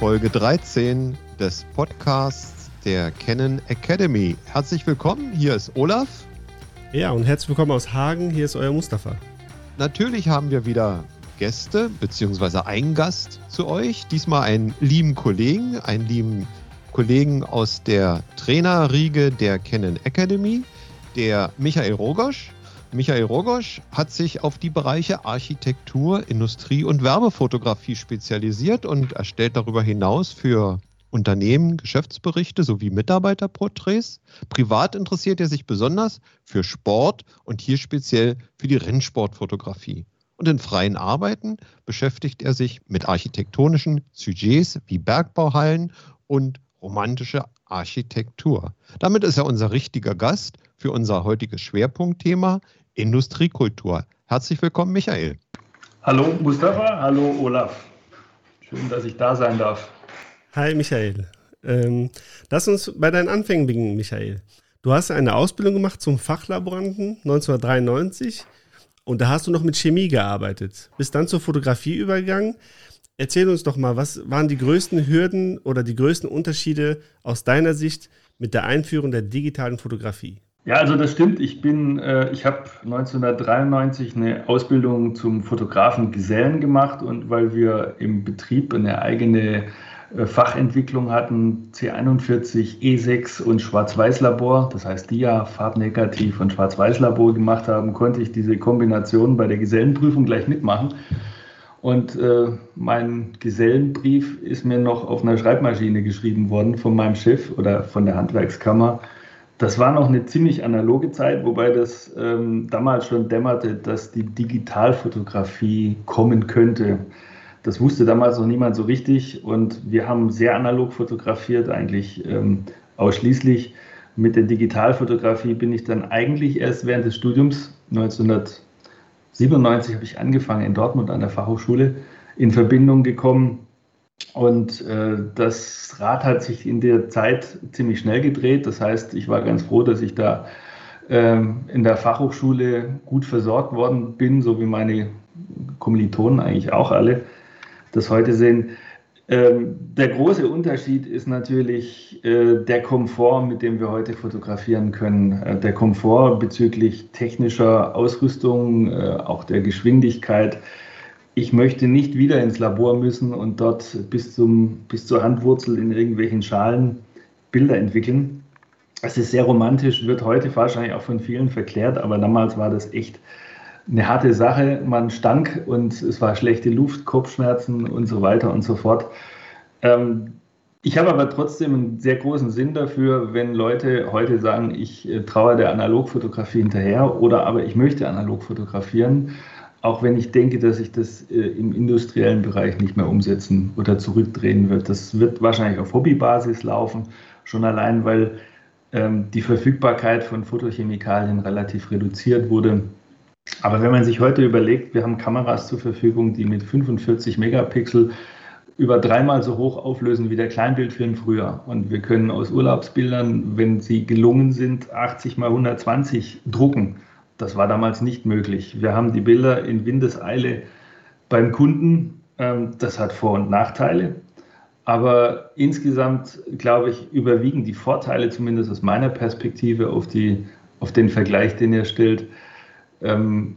Folge 13 des Podcasts der Canon Academy. Herzlich willkommen, hier ist Olaf. Ja, und herzlich willkommen aus Hagen, hier ist euer Mustafa. Natürlich haben wir wieder Gäste, beziehungsweise einen Gast zu euch. Diesmal einen lieben Kollegen, einen lieben Kollegen aus der Trainerriege der Canon Academy, der Michael Rogosch. Michael Rogosch hat sich auf die Bereiche Architektur, Industrie und Werbefotografie spezialisiert und erstellt darüber hinaus für Unternehmen Geschäftsberichte sowie Mitarbeiterporträts. Privat interessiert er sich besonders für Sport und hier speziell für die Rennsportfotografie. Und in freien Arbeiten beschäftigt er sich mit architektonischen Sujets wie Bergbauhallen und romantische Architektur. Damit ist er unser richtiger Gast für unser heutiges Schwerpunktthema Industriekultur. Herzlich willkommen, Michael. Hallo Mustafa, hallo Olaf. Schön, dass ich da sein darf. Hi Michael. Ähm, lass uns bei deinen Anfängen beginnen, Michael. Du hast eine Ausbildung gemacht zum Fachlaboranten 1993 und da hast du noch mit Chemie gearbeitet. Bist dann zur Fotografie übergegangen. Erzähl uns doch mal, was waren die größten Hürden oder die größten Unterschiede aus deiner Sicht mit der Einführung der digitalen Fotografie? Ja, also das stimmt. Ich bin, äh, ich habe 1993 eine Ausbildung zum Fotografen Gesellen gemacht und weil wir im Betrieb eine eigene äh, Fachentwicklung hatten, C41, E6 und Schwarz-Weiß-Labor, das heißt Dia, Farbnegativ und Schwarz-Weiß-Labor gemacht haben, konnte ich diese Kombination bei der Gesellenprüfung gleich mitmachen. Und äh, mein Gesellenbrief ist mir noch auf einer Schreibmaschine geschrieben worden von meinem Chef oder von der Handwerkskammer das war noch eine ziemlich analoge Zeit, wobei das ähm, damals schon dämmerte, dass die Digitalfotografie kommen könnte. Das wusste damals noch niemand so richtig und wir haben sehr analog fotografiert, eigentlich ähm, ausschließlich. Mit der Digitalfotografie bin ich dann eigentlich erst während des Studiums 1997 habe ich angefangen in Dortmund an der Fachhochschule in Verbindung gekommen und äh, das Rad hat sich in der Zeit ziemlich schnell gedreht. Das heißt, ich war ganz froh, dass ich da ähm, in der Fachhochschule gut versorgt worden bin, so wie meine Kommilitonen eigentlich auch alle das heute sehen. Ähm, der große Unterschied ist natürlich äh, der Komfort, mit dem wir heute fotografieren können. Äh, der Komfort bezüglich technischer Ausrüstung, äh, auch der Geschwindigkeit ich möchte nicht wieder ins Labor müssen und dort bis, zum, bis zur Handwurzel in irgendwelchen Schalen Bilder entwickeln. Es ist sehr romantisch, wird heute wahrscheinlich auch von vielen verklärt, aber damals war das echt eine harte Sache. Man stank und es war schlechte Luft, Kopfschmerzen und so weiter und so fort. Ähm, ich habe aber trotzdem einen sehr großen Sinn dafür, wenn Leute heute sagen, ich äh, traue der Analogfotografie hinterher oder aber ich möchte analog fotografieren auch wenn ich denke, dass sich das äh, im industriellen Bereich nicht mehr umsetzen oder zurückdrehen wird. Das wird wahrscheinlich auf Hobbybasis laufen, schon allein, weil ähm, die Verfügbarkeit von Photochemikalien relativ reduziert wurde. Aber wenn man sich heute überlegt, wir haben Kameras zur Verfügung, die mit 45 Megapixel über dreimal so hoch auflösen wie der Kleinbildfilm früher. Und wir können aus Urlaubsbildern, wenn sie gelungen sind, 80 mal 120 drucken. Das war damals nicht möglich. Wir haben die Bilder in Windeseile beim Kunden. Ähm, das hat Vor- und Nachteile. Aber insgesamt, glaube ich, überwiegen die Vorteile, zumindest aus meiner Perspektive, auf, die, auf den Vergleich, den ihr stellt. Ähm,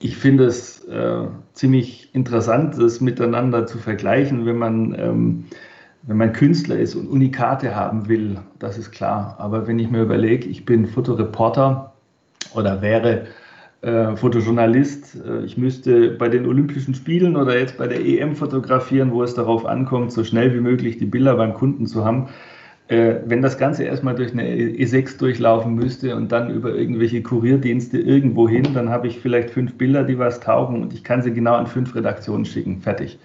ich finde es äh, ziemlich interessant, das miteinander zu vergleichen, wenn man, ähm, wenn man Künstler ist und Unikate haben will, das ist klar. Aber wenn ich mir überlege, ich bin Fotoreporter, oder wäre äh, Fotojournalist. Äh, ich müsste bei den Olympischen Spielen oder jetzt bei der EM fotografieren, wo es darauf ankommt, so schnell wie möglich die Bilder beim Kunden zu haben. Äh, wenn das Ganze erstmal durch eine E6 durchlaufen müsste und dann über irgendwelche Kurierdienste irgendwo hin, dann habe ich vielleicht fünf Bilder, die was taugen und ich kann sie genau an fünf Redaktionen schicken. Fertig.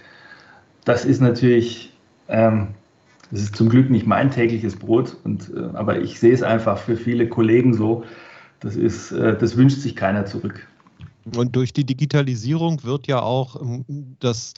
Das ist natürlich, ähm, das ist zum Glück nicht mein tägliches Brot, und, äh, aber ich sehe es einfach für viele Kollegen so, das, ist, äh, das wünscht sich keiner zurück. Und durch die Digitalisierung wird ja auch ähm, das,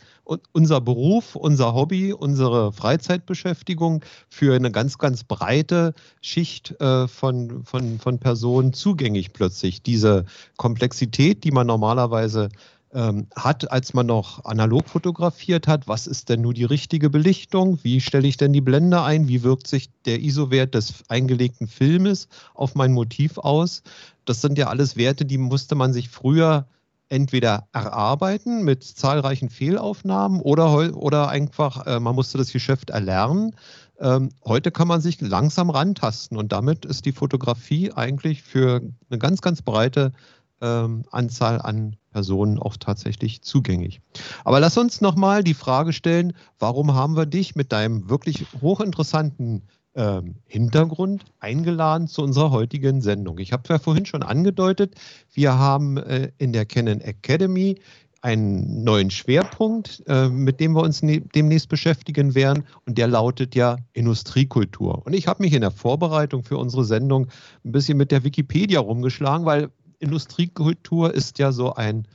unser Beruf, unser Hobby, unsere Freizeitbeschäftigung für eine ganz, ganz breite Schicht äh, von, von, von Personen zugänglich plötzlich. Diese Komplexität, die man normalerweise ähm, hat, als man noch analog fotografiert hat. Was ist denn nur die richtige Belichtung? Wie stelle ich denn die Blende ein? Wie wirkt sich der ISO-Wert des eingelegten Filmes auf mein Motiv aus? Das sind ja alles Werte, die musste man sich früher entweder erarbeiten mit zahlreichen Fehlaufnahmen oder, oder einfach, äh, man musste das Geschäft erlernen. Ähm, heute kann man sich langsam rantasten und damit ist die Fotografie eigentlich für eine ganz, ganz breite ähm, Anzahl an Personen auch tatsächlich zugänglich. Aber lass uns nochmal die Frage stellen, warum haben wir dich mit deinem wirklich hochinteressanten ähm, Hintergrund eingeladen zu unserer heutigen Sendung? Ich habe ja vorhin schon angedeutet, wir haben äh, in der Canon Academy einen neuen Schwerpunkt, äh, mit dem wir uns ne demnächst beschäftigen werden. Und der lautet ja Industriekultur. Und ich habe mich in der Vorbereitung für unsere Sendung ein bisschen mit der Wikipedia rumgeschlagen, weil Industriekultur ist ja so ein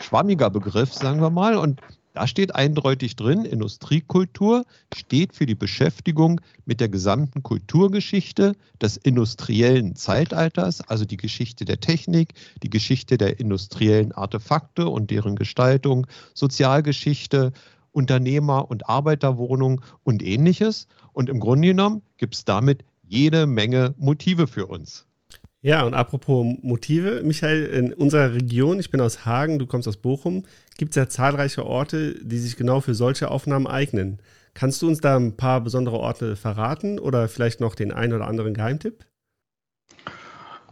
schwammiger Begriff, sagen wir mal. Und da steht eindeutig drin, Industriekultur steht für die Beschäftigung mit der gesamten Kulturgeschichte des industriellen Zeitalters, also die Geschichte der Technik, die Geschichte der industriellen Artefakte und deren Gestaltung, Sozialgeschichte, Unternehmer- und Arbeiterwohnung und ähnliches. Und im Grunde genommen gibt es damit jede Menge Motive für uns. Ja, und apropos Motive, Michael, in unserer Region, ich bin aus Hagen, du kommst aus Bochum, gibt es ja zahlreiche Orte, die sich genau für solche Aufnahmen eignen. Kannst du uns da ein paar besondere Orte verraten oder vielleicht noch den einen oder anderen Geheimtipp?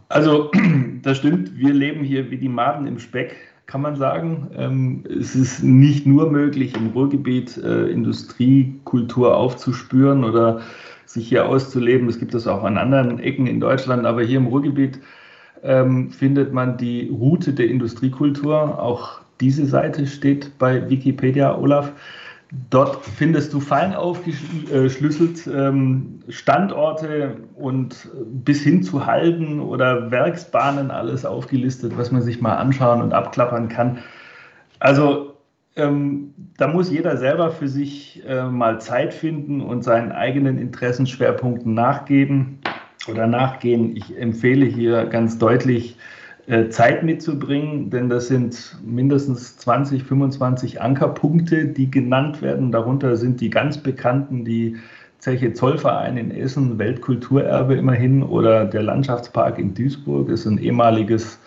Also, das stimmt. Wir leben hier wie die Maden im Speck, kann man sagen. Ähm, es ist nicht nur möglich, im Ruhrgebiet äh, Industriekultur aufzuspüren oder sich hier auszuleben. Es gibt das auch an anderen Ecken in Deutschland, aber hier im Ruhrgebiet ähm, findet man die Route der Industriekultur. Auch diese Seite steht bei Wikipedia, Olaf. Dort findest du fein aufgeschlüsselt ähm, Standorte und bis hin zu Halden oder Werksbahnen alles aufgelistet, was man sich mal anschauen und abklappern kann. Also ähm, da muss jeder selber für sich äh, mal Zeit finden und seinen eigenen Interessenschwerpunkten nachgeben oder nachgehen. Ich empfehle hier ganz deutlich, äh, Zeit mitzubringen, denn das sind mindestens 20, 25 Ankerpunkte, die genannt werden. Darunter sind die ganz bekannten, die Zeche Zollverein in Essen, Weltkulturerbe immerhin, oder der Landschaftspark in Duisburg, ist ein ehemaliges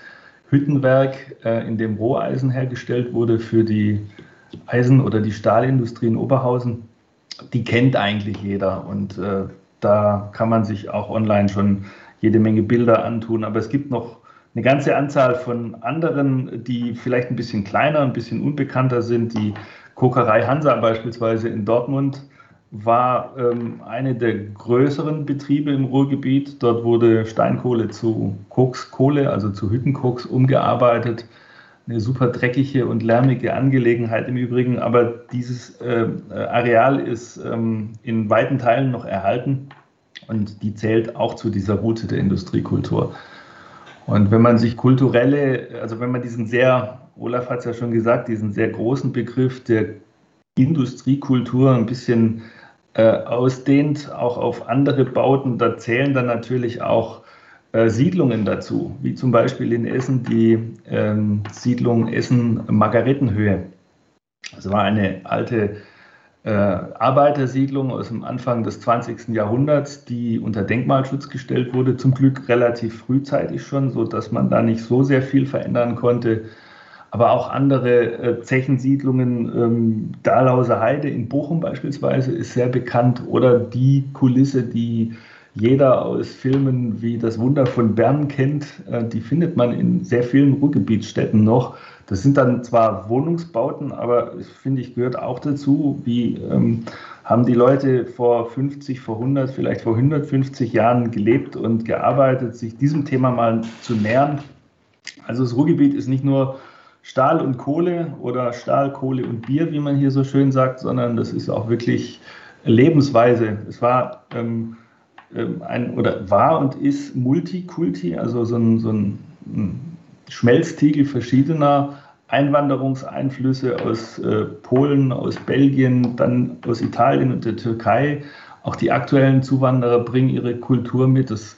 Hüttenwerk, äh, in dem Roheisen hergestellt wurde für die Eisen- oder die Stahlindustrie in Oberhausen. Die kennt eigentlich jeder und äh, da kann man sich auch online schon jede Menge Bilder antun. Aber es gibt noch eine ganze Anzahl von anderen, die vielleicht ein bisschen kleiner, ein bisschen unbekannter sind. Die Kokerei Hansa beispielsweise in Dortmund war ähm, eine der größeren Betriebe im Ruhrgebiet. Dort wurde Steinkohle zu Kokskohle, also zu Hüttenkoks, umgearbeitet. Eine super dreckige und lärmige Angelegenheit im Übrigen, aber dieses äh, Areal ist ähm, in weiten Teilen noch erhalten und die zählt auch zu dieser Route der Industriekultur. Und wenn man sich kulturelle, also wenn man diesen sehr, Olaf hat es ja schon gesagt, diesen sehr großen Begriff der Industriekultur ein bisschen ausdehnt, auch auf andere Bauten. Da zählen dann natürlich auch äh, Siedlungen dazu, wie zum Beispiel in Essen die ähm, Siedlung Essen-Margaretenhöhe. Das war eine alte äh, Arbeitersiedlung aus dem Anfang des 20. Jahrhunderts, die unter Denkmalschutz gestellt wurde, zum Glück relativ frühzeitig schon, sodass man da nicht so sehr viel verändern konnte aber auch andere äh, Zechensiedlungen, ähm, Dahlhauser Heide in Bochum beispielsweise ist sehr bekannt oder die Kulisse, die jeder aus Filmen wie Das Wunder von Bern kennt, äh, die findet man in sehr vielen Ruhrgebietsstädten noch. Das sind dann zwar Wohnungsbauten, aber finde ich gehört auch dazu, wie ähm, haben die Leute vor 50, vor 100, vielleicht vor 150 Jahren gelebt und gearbeitet, sich diesem Thema mal zu nähern. Also das Ruhrgebiet ist nicht nur Stahl und Kohle oder Stahl, Kohle und Bier, wie man hier so schön sagt, sondern das ist auch wirklich Lebensweise. Es war ähm, ähm, ein oder war und ist Multikulti, also so ein, so ein Schmelztiegel verschiedener Einwanderungseinflüsse aus äh, Polen, aus Belgien, dann aus Italien und der Türkei. Auch die aktuellen Zuwanderer bringen ihre Kultur mit. Das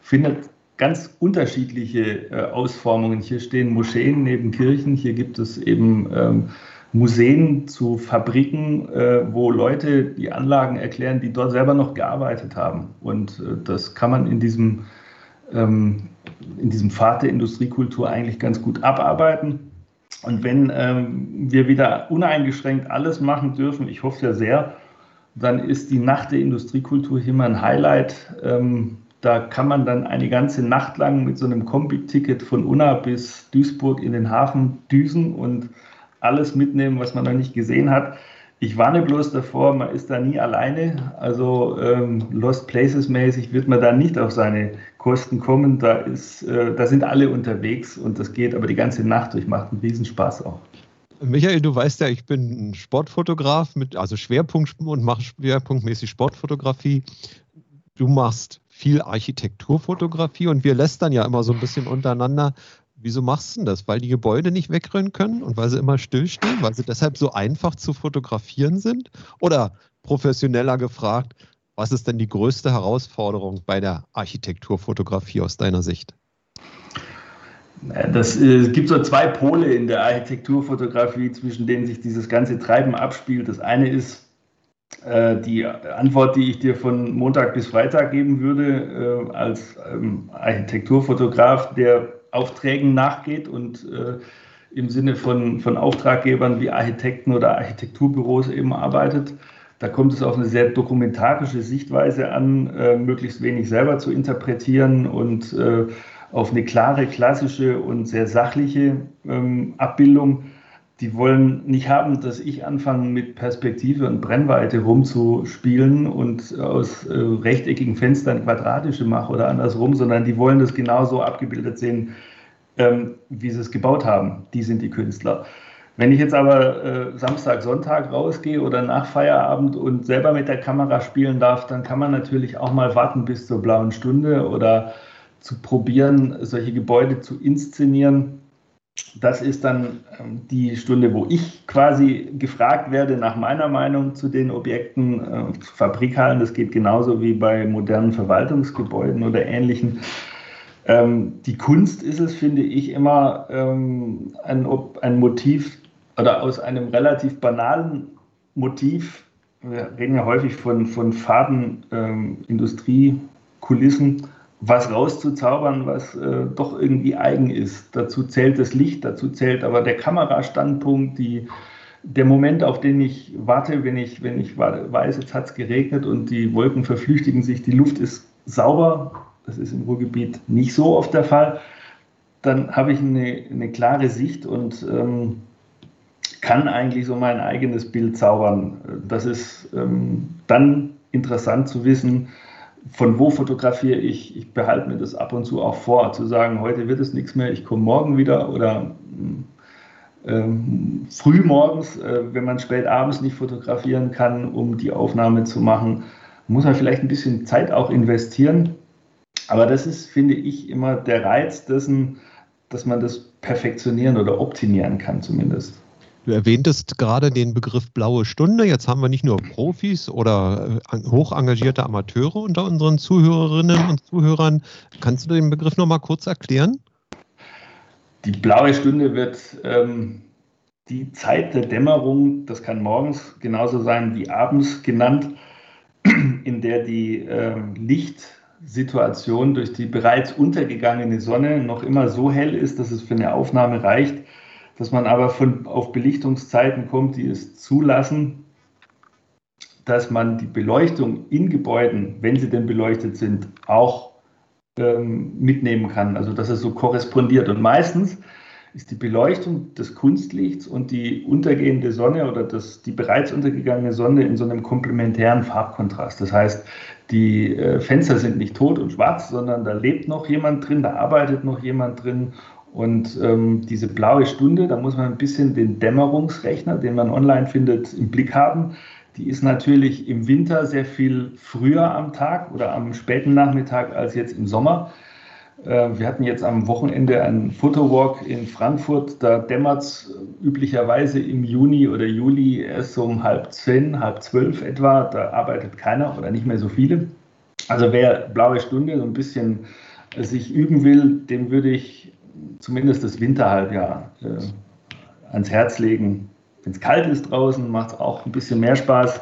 findet ganz unterschiedliche äh, Ausformungen. Hier stehen Moscheen neben Kirchen, hier gibt es eben ähm, Museen zu Fabriken, äh, wo Leute die Anlagen erklären, die dort selber noch gearbeitet haben. Und äh, das kann man in diesem, ähm, in diesem Pfad der Industriekultur eigentlich ganz gut abarbeiten. Und wenn ähm, wir wieder uneingeschränkt alles machen dürfen, ich hoffe ja sehr, dann ist die Nacht der Industriekultur hier mal ein Highlight. Ähm, da kann man dann eine ganze Nacht lang mit so einem Kombi-Ticket von Unna bis Duisburg in den Hafen düsen und alles mitnehmen, was man noch nicht gesehen hat. Ich warne bloß davor, man ist da nie alleine. Also ähm, Lost Places mäßig wird man da nicht auf seine Kosten kommen. Da, ist, äh, da sind alle unterwegs und das geht aber die ganze Nacht durch, macht einen Riesenspaß auch. Michael, du weißt ja, ich bin ein Sportfotograf mit, also Schwerpunkt und mache schwerpunktmäßig Sportfotografie. Du machst viel Architekturfotografie und wir lästern ja immer so ein bisschen untereinander. Wieso machst du denn das? Weil die Gebäude nicht wegrennen können und weil sie immer stillstehen, weil sie deshalb so einfach zu fotografieren sind? Oder professioneller gefragt, was ist denn die größte Herausforderung bei der Architekturfotografie aus deiner Sicht? Das äh, gibt so zwei Pole in der Architekturfotografie, zwischen denen sich dieses ganze Treiben abspielt. Das eine ist die Antwort, die ich dir von Montag bis Freitag geben würde, äh, als ähm, Architekturfotograf, der Aufträgen nachgeht und äh, im Sinne von, von Auftraggebern wie Architekten oder Architekturbüros eben arbeitet. Da kommt es auf eine sehr dokumentarische Sichtweise an, äh, möglichst wenig selber zu interpretieren und äh, auf eine klare, klassische und sehr sachliche ähm, Abbildung. Die wollen nicht haben, dass ich anfange mit Perspektive und Brennweite rumzuspielen und aus äh, rechteckigen Fenstern quadratische mache oder andersrum, sondern die wollen das genauso abgebildet sehen, ähm, wie sie es gebaut haben. Die sind die Künstler. Wenn ich jetzt aber äh, Samstag, Sonntag rausgehe oder nach Feierabend und selber mit der Kamera spielen darf, dann kann man natürlich auch mal warten bis zur blauen Stunde oder zu probieren, solche Gebäude zu inszenieren. Das ist dann ähm, die Stunde, wo ich quasi gefragt werde nach meiner Meinung zu den Objekten. Äh, Fabrikhallen, das geht genauso wie bei modernen Verwaltungsgebäuden oder ähnlichen. Ähm, die Kunst ist es, finde ich, immer ähm, ein, ein Motiv oder aus einem relativ banalen Motiv. Wir reden ja häufig von, von ähm, Industriekulissen was rauszuzaubern, was äh, doch irgendwie eigen ist. Dazu zählt das Licht, dazu zählt aber der Kamerastandpunkt, die, der Moment, auf den ich warte, wenn ich, wenn ich weiß, jetzt hat es geregnet und die Wolken verflüchtigen sich, die Luft ist sauber, das ist im Ruhrgebiet nicht so oft der Fall, dann habe ich eine, eine klare Sicht und ähm, kann eigentlich so mein eigenes Bild zaubern. Das ist ähm, dann interessant zu wissen, von wo fotografiere ich? Ich behalte mir das ab und zu auch vor, zu sagen, heute wird es nichts mehr, ich komme morgen wieder oder ähm, früh morgens, äh, wenn man spät abends nicht fotografieren kann, um die Aufnahme zu machen, muss man vielleicht ein bisschen Zeit auch investieren. Aber das ist, finde ich, immer der Reiz dessen, dass man das perfektionieren oder optimieren kann zumindest. Du erwähntest gerade den Begriff blaue Stunde. Jetzt haben wir nicht nur Profis oder äh, hoch engagierte Amateure unter unseren Zuhörerinnen und Zuhörern. Kannst du den Begriff noch mal kurz erklären? Die blaue Stunde wird ähm, die Zeit der Dämmerung, das kann morgens genauso sein wie abends genannt, in der die äh, Lichtsituation durch die bereits untergegangene Sonne noch immer so hell ist, dass es für eine Aufnahme reicht dass man aber von, auf Belichtungszeiten kommt, die es zulassen, dass man die Beleuchtung in Gebäuden, wenn sie denn beleuchtet sind, auch ähm, mitnehmen kann. Also dass es so korrespondiert. Und meistens ist die Beleuchtung des Kunstlichts und die untergehende Sonne oder das, die bereits untergegangene Sonne in so einem komplementären Farbkontrast. Das heißt, die äh, Fenster sind nicht tot und schwarz, sondern da lebt noch jemand drin, da arbeitet noch jemand drin und ähm, diese blaue Stunde, da muss man ein bisschen den Dämmerungsrechner, den man online findet, im Blick haben. Die ist natürlich im Winter sehr viel früher am Tag oder am späten Nachmittag als jetzt im Sommer. Äh, wir hatten jetzt am Wochenende einen Fotowalk in Frankfurt. Da dämmert es üblicherweise im Juni oder Juli erst um halb zehn, halb zwölf etwa. Da arbeitet keiner oder nicht mehr so viele. Also wer blaue Stunde so ein bisschen sich üben will, dem würde ich zumindest das Winterhalbjahr äh, ans Herz legen. Wenn es kalt ist draußen, macht es auch ein bisschen mehr Spaß,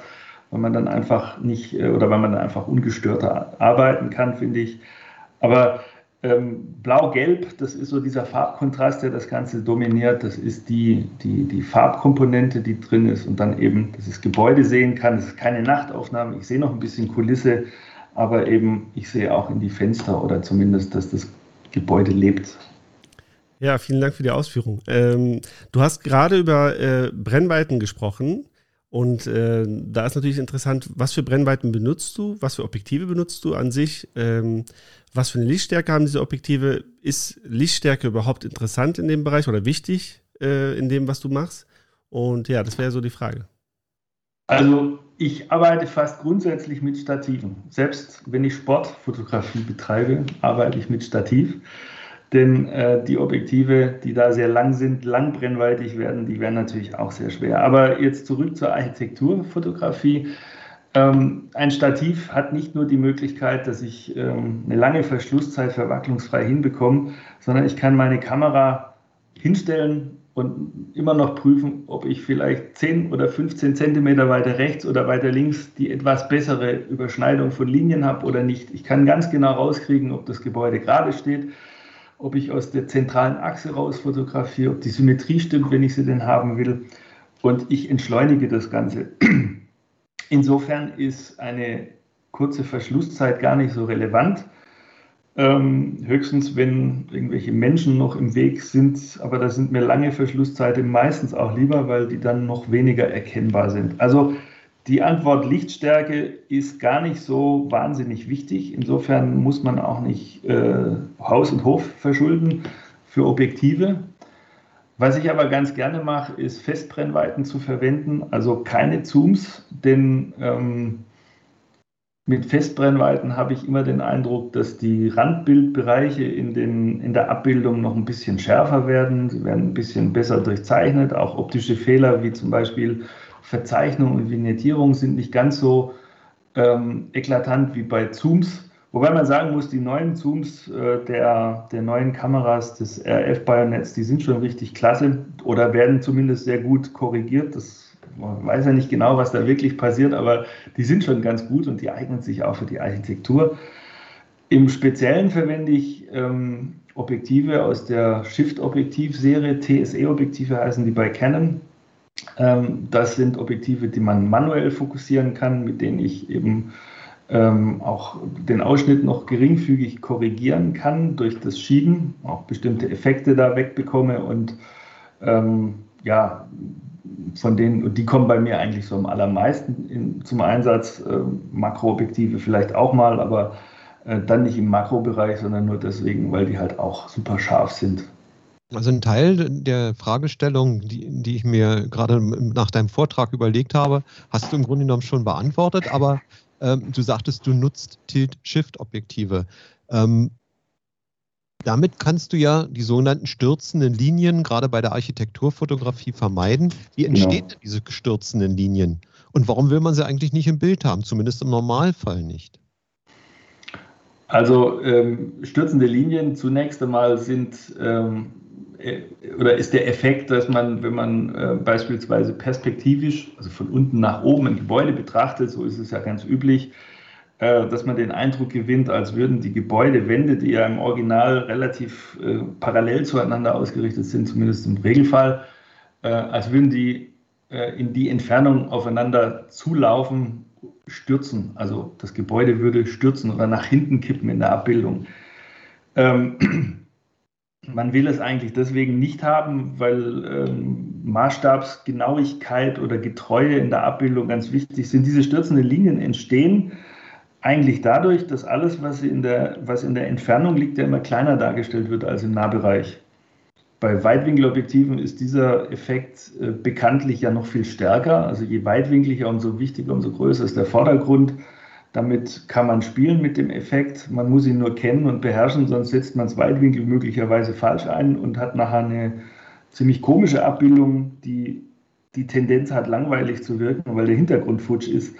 weil man dann einfach nicht äh, oder weil man dann einfach ungestörter arbeiten kann, finde ich. Aber ähm, Blau-Gelb, das ist so dieser Farbkontrast, der das Ganze dominiert. Das ist die, die, die Farbkomponente, die drin ist und dann eben, dass ich das Gebäude sehen kann. Das ist keine Nachtaufnahme. Ich sehe noch ein bisschen Kulisse, aber eben, ich sehe auch in die Fenster oder zumindest, dass das Gebäude lebt. Ja, vielen Dank für die Ausführung. Ähm, du hast gerade über äh, Brennweiten gesprochen. Und äh, da ist natürlich interessant, was für Brennweiten benutzt du, was für Objektive benutzt du an sich, ähm, was für eine Lichtstärke haben diese Objektive? Ist Lichtstärke überhaupt interessant in dem Bereich oder wichtig äh, in dem, was du machst? Und ja, das wäre so die Frage. Also ich arbeite fast grundsätzlich mit Stativen. Selbst wenn ich Sportfotografie betreibe, arbeite ich mit Stativ. Denn äh, die Objektive, die da sehr lang sind, langbrennweitig werden, die werden natürlich auch sehr schwer. Aber jetzt zurück zur Architekturfotografie. Ähm, ein Stativ hat nicht nur die Möglichkeit, dass ich ähm, eine lange Verschlusszeit verwacklungsfrei hinbekomme, sondern ich kann meine Kamera hinstellen und immer noch prüfen, ob ich vielleicht 10 oder 15 Zentimeter weiter rechts oder weiter links die etwas bessere Überschneidung von Linien habe oder nicht. Ich kann ganz genau rauskriegen, ob das Gebäude gerade steht, ob ich aus der zentralen Achse raus fotografiere, ob die Symmetrie stimmt, wenn ich sie denn haben will. Und ich entschleunige das Ganze. Insofern ist eine kurze Verschlusszeit gar nicht so relevant. Ähm, höchstens, wenn irgendwelche Menschen noch im Weg sind, aber da sind mir lange Verschlusszeiten meistens auch lieber, weil die dann noch weniger erkennbar sind. Also die Antwort Lichtstärke ist gar nicht so wahnsinnig wichtig. Insofern muss man auch nicht äh, Haus und Hof verschulden für Objektive. Was ich aber ganz gerne mache, ist Festbrennweiten zu verwenden, also keine Zooms, denn ähm, mit Festbrennweiten habe ich immer den Eindruck, dass die Randbildbereiche in, den, in der Abbildung noch ein bisschen schärfer werden. Sie werden ein bisschen besser durchzeichnet. Auch optische Fehler wie zum Beispiel Verzeichnung und Vignettierung sind nicht ganz so ähm, eklatant wie bei Zooms. Wobei man sagen muss, die neuen Zooms äh, der, der neuen Kameras des RF Bayonets, die sind schon richtig klasse oder werden zumindest sehr gut korrigiert. Das, man weiß ja nicht genau, was da wirklich passiert, aber die sind schon ganz gut und die eignen sich auch für die Architektur. Im Speziellen verwende ich ähm, Objektive aus der Shift-Objektiv-Serie, TSE-Objektive heißen die bei Canon. Ähm, das sind Objektive, die man manuell fokussieren kann, mit denen ich eben ähm, auch den Ausschnitt noch geringfügig korrigieren kann durch das Schieben, auch bestimmte Effekte da wegbekomme und ähm, ja, von denen, die kommen bei mir eigentlich so am allermeisten in, zum Einsatz. Äh, Makroobjektive vielleicht auch mal, aber äh, dann nicht im Makrobereich, sondern nur deswegen, weil die halt auch super scharf sind. Also ein Teil der Fragestellung, die, die ich mir gerade nach deinem Vortrag überlegt habe, hast du im Grunde genommen schon beantwortet, aber ähm, du sagtest, du nutzt Tilt-Shift-Objektive. Ähm, damit kannst du ja die sogenannten stürzenden Linien gerade bei der Architekturfotografie vermeiden. Wie entstehen genau. diese stürzenden Linien? Und warum will man sie eigentlich nicht im Bild haben? Zumindest im Normalfall nicht. Also ähm, stürzende Linien zunächst einmal sind ähm, äh, oder ist der Effekt, dass man, wenn man äh, beispielsweise perspektivisch, also von unten nach oben ein Gebäude betrachtet, so ist es ja ganz üblich, äh, dass man den Eindruck gewinnt, als würden die Gebäudewände, die ja im Original relativ äh, parallel zueinander ausgerichtet sind, zumindest im Regelfall, äh, als würden die äh, in die Entfernung aufeinander zulaufen, stürzen. Also das Gebäude würde stürzen oder nach hinten kippen in der Abbildung. Ähm, man will es eigentlich deswegen nicht haben, weil ähm, Maßstabsgenauigkeit oder Getreue in der Abbildung ganz wichtig sind. Diese stürzenden Linien entstehen eigentlich dadurch, dass alles, was in der, was in der Entfernung liegt, ja immer kleiner dargestellt wird als im Nahbereich. Bei Weitwinkelobjektiven ist dieser Effekt äh, bekanntlich ja noch viel stärker. Also je weitwinkliger, umso wichtiger, umso größer ist der Vordergrund. Damit kann man spielen mit dem Effekt. Man muss ihn nur kennen und beherrschen, sonst setzt man das Weitwinkel möglicherweise falsch ein und hat nachher eine ziemlich komische Abbildung, die die Tendenz hat, langweilig zu wirken, weil der Hintergrund futsch ist.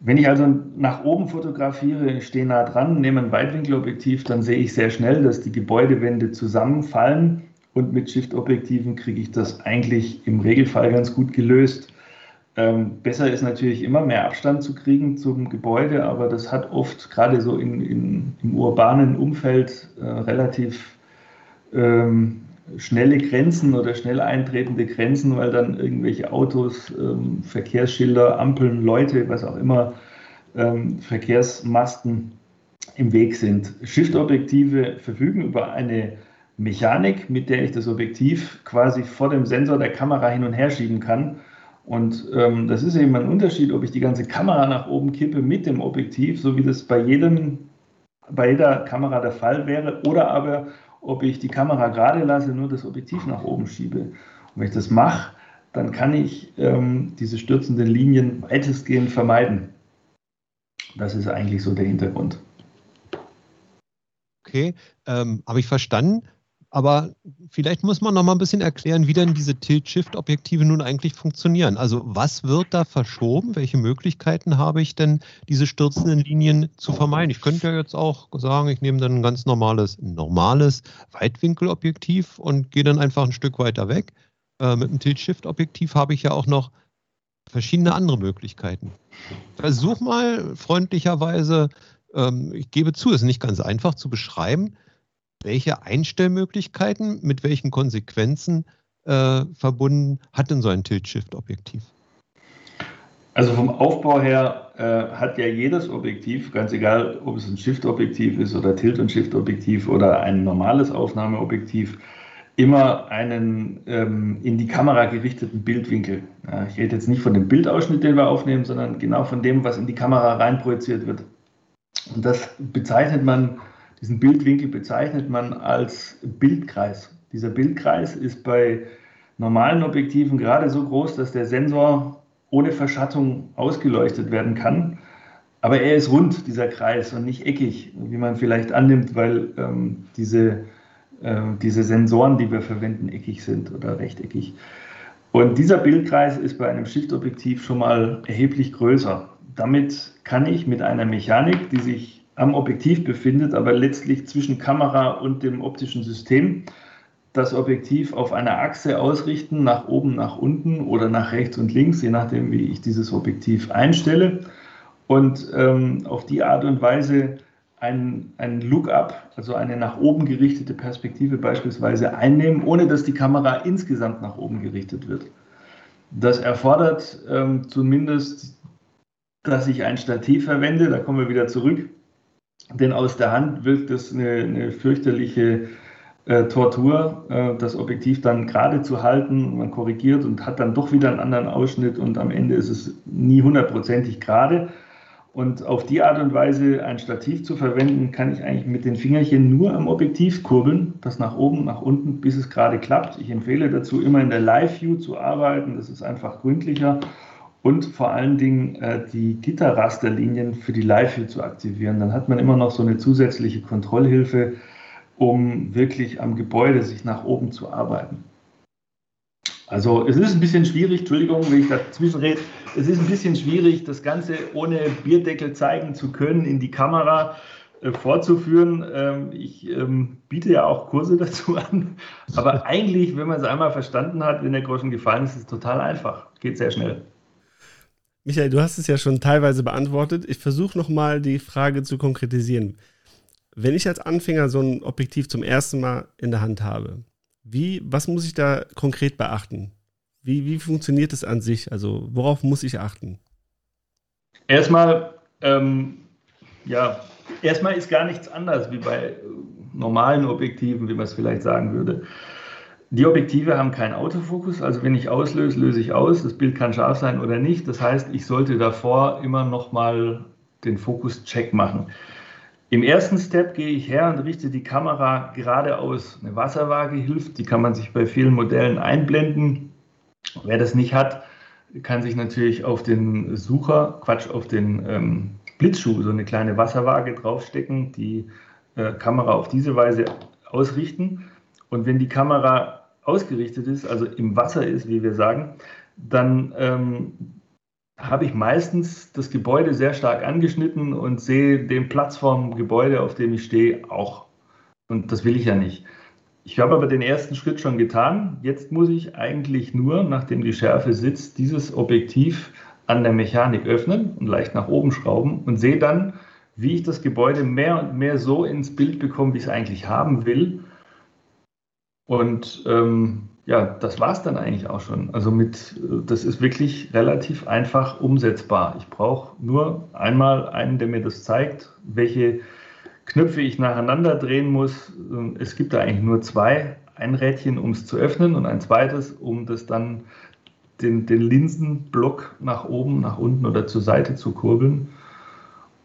Wenn ich also nach oben fotografiere, stehe nah dran, nehme ein Weitwinkelobjektiv, dann sehe ich sehr schnell, dass die Gebäudewände zusammenfallen und mit Shift-Objektiven kriege ich das eigentlich im Regelfall ganz gut gelöst. Ähm, besser ist natürlich immer mehr Abstand zu kriegen zum Gebäude, aber das hat oft gerade so in, in, im urbanen Umfeld äh, relativ ähm, schnelle Grenzen oder schnell eintretende Grenzen, weil dann irgendwelche Autos, ähm, Verkehrsschilder, Ampeln, Leute, was auch immer, ähm, Verkehrsmasten im Weg sind. Shift-Objektive verfügen über eine Mechanik, mit der ich das Objektiv quasi vor dem Sensor der Kamera hin und her schieben kann und ähm, das ist eben ein Unterschied, ob ich die ganze Kamera nach oben kippe mit dem Objektiv, so wie das bei jedem, bei jeder Kamera der Fall wäre, oder aber ob ich die Kamera gerade lasse, nur das Objektiv nach oben schiebe. Und wenn ich das mache, dann kann ich ähm, diese stürzenden Linien weitestgehend vermeiden. Das ist eigentlich so der Hintergrund. Okay, ähm, habe ich verstanden. Aber vielleicht muss man noch mal ein bisschen erklären, wie denn diese Tilt-Shift-Objektive nun eigentlich funktionieren. Also was wird da verschoben? Welche Möglichkeiten habe ich denn, diese stürzenden Linien zu vermeiden? Ich könnte ja jetzt auch sagen, ich nehme dann ein ganz normales, normales Weitwinkelobjektiv und gehe dann einfach ein Stück weiter weg. Äh, mit einem Tilt-Shift-Objektiv habe ich ja auch noch verschiedene andere Möglichkeiten. Versuch mal freundlicherweise, ähm, ich gebe zu, es ist nicht ganz einfach zu beschreiben, welche Einstellmöglichkeiten mit welchen Konsequenzen äh, verbunden hat denn so ein Tilt-Shift-Objektiv? Also vom Aufbau her äh, hat ja jedes Objektiv, ganz egal, ob es ein Shift-Objektiv ist oder Tilt- und Shift-Objektiv oder ein normales Aufnahmeobjektiv, immer einen ähm, in die Kamera gerichteten Bildwinkel. Ja, ich rede jetzt nicht von dem Bildausschnitt, den wir aufnehmen, sondern genau von dem, was in die Kamera reinprojiziert wird. Und das bezeichnet man diesen Bildwinkel bezeichnet man als Bildkreis. Dieser Bildkreis ist bei normalen Objektiven gerade so groß, dass der Sensor ohne Verschattung ausgeleuchtet werden kann. Aber er ist rund, dieser Kreis, und nicht eckig, wie man vielleicht annimmt, weil ähm, diese, äh, diese Sensoren, die wir verwenden, eckig sind oder rechteckig. Und dieser Bildkreis ist bei einem Shift-Objektiv schon mal erheblich größer. Damit kann ich mit einer Mechanik, die sich am Objektiv befindet, aber letztlich zwischen Kamera und dem optischen System das Objektiv auf einer Achse ausrichten, nach oben, nach unten oder nach rechts und links, je nachdem, wie ich dieses Objektiv einstelle. Und ähm, auf die Art und Weise ein, ein Look-up, also eine nach oben gerichtete Perspektive beispielsweise einnehmen, ohne dass die Kamera insgesamt nach oben gerichtet wird. Das erfordert ähm, zumindest, dass ich ein Stativ verwende, da kommen wir wieder zurück denn aus der Hand wirkt es eine, eine fürchterliche äh, Tortur, äh, das Objektiv dann gerade zu halten. Man korrigiert und hat dann doch wieder einen anderen Ausschnitt und am Ende ist es nie hundertprozentig gerade. Und auf die Art und Weise ein Stativ zu verwenden, kann ich eigentlich mit den Fingerchen nur am Objektiv kurbeln, das nach oben, nach unten, bis es gerade klappt. Ich empfehle dazu, immer in der Live-View zu arbeiten. Das ist einfach gründlicher und vor allen Dingen äh, die Gitterrasterlinien für die Live-View zu aktivieren. Dann hat man immer noch so eine zusätzliche Kontrollhilfe, um wirklich am Gebäude sich nach oben zu arbeiten. Also es ist ein bisschen schwierig, Entschuldigung, wenn ich dazwischen rede, es ist ein bisschen schwierig, das Ganze ohne Bierdeckel zeigen zu können, in die Kamera äh, vorzuführen. Ähm, ich ähm, biete ja auch Kurse dazu an, aber eigentlich, wenn man es einmal verstanden hat, wenn der Groschen gefallen ist, ist es total einfach, geht sehr schnell. Michael, du hast es ja schon teilweise beantwortet. Ich versuche nochmal die Frage zu konkretisieren. Wenn ich als Anfänger so ein Objektiv zum ersten Mal in der Hand habe, wie, was muss ich da konkret beachten? Wie, wie funktioniert es an sich? Also worauf muss ich achten? Erstmal, ähm, ja, erstmal ist gar nichts anders wie bei normalen Objektiven, wie man es vielleicht sagen würde. Die Objektive haben keinen Autofokus, also wenn ich auslöse, löse ich aus. Das Bild kann scharf sein oder nicht. Das heißt, ich sollte davor immer nochmal den Fokus-Check machen. Im ersten Step gehe ich her und richte die Kamera geradeaus. Eine Wasserwaage hilft, die kann man sich bei vielen Modellen einblenden. Wer das nicht hat, kann sich natürlich auf den Sucher, Quatsch, auf den ähm, Blitzschuh so eine kleine Wasserwaage draufstecken, die äh, Kamera auf diese Weise ausrichten. Und wenn die Kamera ausgerichtet ist, also im Wasser ist, wie wir sagen, dann ähm, habe ich meistens das Gebäude sehr stark angeschnitten und sehe den Platz vorm Gebäude, auf dem ich stehe, auch. Und das will ich ja nicht. Ich habe aber den ersten Schritt schon getan. Jetzt muss ich eigentlich nur, nachdem die Schärfe sitzt, dieses Objektiv an der Mechanik öffnen und leicht nach oben schrauben und sehe dann, wie ich das Gebäude mehr und mehr so ins Bild bekomme, wie ich es eigentlich haben will. Und ähm, ja, das war es dann eigentlich auch schon. Also mit, das ist wirklich relativ einfach umsetzbar. Ich brauche nur einmal einen, der mir das zeigt, welche Knöpfe ich nacheinander drehen muss. Es gibt da eigentlich nur zwei. Ein Rädchen, um es zu öffnen und ein zweites, um das dann den, den Linsenblock nach oben, nach unten oder zur Seite zu kurbeln.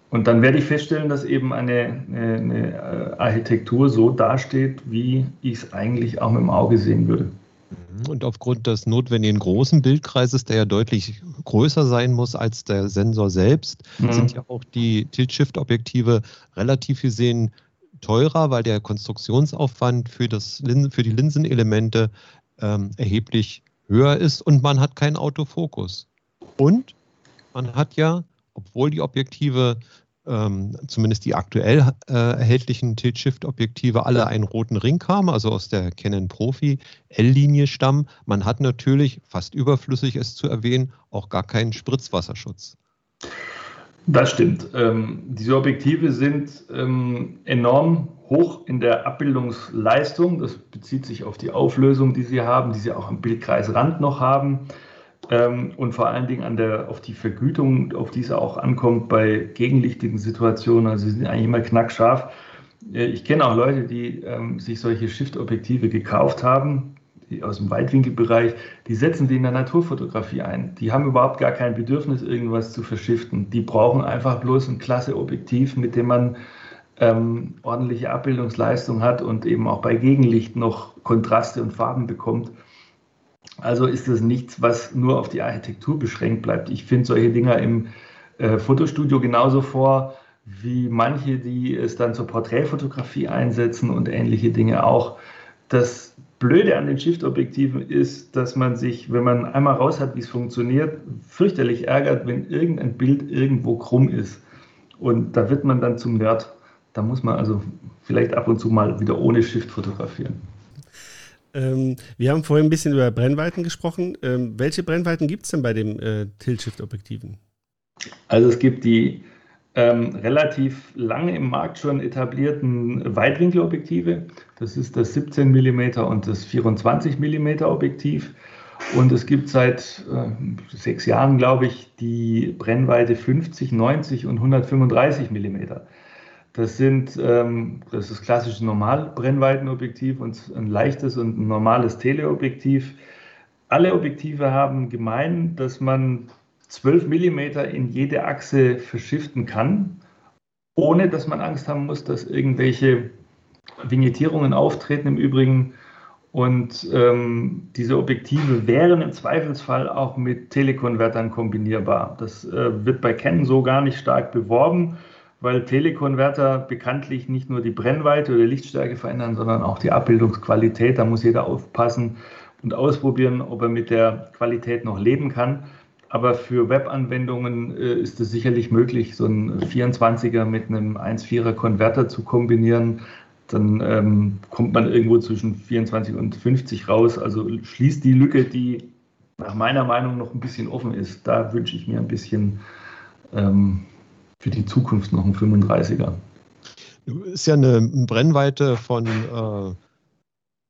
Und dann werde ich feststellen, dass eben eine, eine, äh, Architektur so dasteht, wie ich es eigentlich auch mit dem Auge sehen würde. Mhm. Und aufgrund des notwendigen großen Bildkreises, der ja deutlich größer sein muss als der Sensor selbst, mhm. sind ja auch die Tilt-Shift-Objektive relativ gesehen teurer, weil der Konstruktionsaufwand für, das, für die Linsenelemente ähm, erheblich höher ist und man hat keinen Autofokus. Und man hat ja, obwohl die Objektive ähm, zumindest die aktuell äh, erhältlichen Tilt-Shift-Objektive alle einen roten Ring haben, also aus der Canon Profi L-Linie stammen. Man hat natürlich, fast überflüssig es zu erwähnen, auch gar keinen Spritzwasserschutz. Das stimmt. Ähm, diese Objektive sind ähm, enorm hoch in der Abbildungsleistung. Das bezieht sich auf die Auflösung, die sie haben, die sie auch am Bildkreisrand noch haben ähm, und vor allen Dingen an der, auf die Vergütung, auf die es auch ankommt bei gegenlichtigen Situationen. Also sie sind eigentlich immer knackscharf. Äh, ich kenne auch Leute, die ähm, sich solche Shift-Objektive gekauft haben, die aus dem Weitwinkelbereich, die setzen die in der Naturfotografie ein. Die haben überhaupt gar kein Bedürfnis, irgendwas zu verschiften. Die brauchen einfach bloß ein klasse Objektiv, mit dem man ähm, ordentliche Abbildungsleistung hat und eben auch bei Gegenlicht noch Kontraste und Farben bekommt. Also ist das nichts, was nur auf die Architektur beschränkt bleibt. Ich finde solche Dinger im äh, Fotostudio genauso vor wie manche, die es dann zur Porträtfotografie einsetzen und ähnliche Dinge auch. Das Blöde an den Shift-Objektiven ist, dass man sich, wenn man einmal raus hat, wie es funktioniert, fürchterlich ärgert, wenn irgendein Bild irgendwo krumm ist. Und da wird man dann zum Nerd. Da muss man also vielleicht ab und zu mal wieder ohne Shift fotografieren. Ähm, wir haben vorhin ein bisschen über Brennweiten gesprochen. Ähm, welche Brennweiten gibt es denn bei den äh, Tilt-Shift-Objektiven? Also es gibt die ähm, relativ lange im Markt schon etablierten Weitwinkelobjektive. Das ist das 17 mm und das 24 mm Objektiv. Und es gibt seit äh, sechs Jahren, glaube ich, die Brennweite 50, 90 und 135 mm. Das sind ähm, das ist klassisches Normalbrennweitenobjektiv und ein leichtes und ein normales Teleobjektiv. Alle Objektive haben gemein, dass man 12 mm in jede Achse verschiften kann, ohne dass man Angst haben muss, dass irgendwelche Vignettierungen auftreten im Übrigen. Und ähm, diese Objektive wären im Zweifelsfall auch mit Telekonvertern kombinierbar. Das äh, wird bei Canon so gar nicht stark beworben weil Telekonverter bekanntlich nicht nur die Brennweite oder Lichtstärke verändern, sondern auch die Abbildungsqualität. Da muss jeder aufpassen und ausprobieren, ob er mit der Qualität noch leben kann. Aber für Webanwendungen äh, ist es sicherlich möglich, so einen 24er mit einem 1,4er Konverter zu kombinieren. Dann ähm, kommt man irgendwo zwischen 24 und 50 raus. Also schließt die Lücke, die nach meiner Meinung noch ein bisschen offen ist. Da wünsche ich mir ein bisschen ähm, für die Zukunft noch ein 35er. Ist ja eine Brennweite von äh,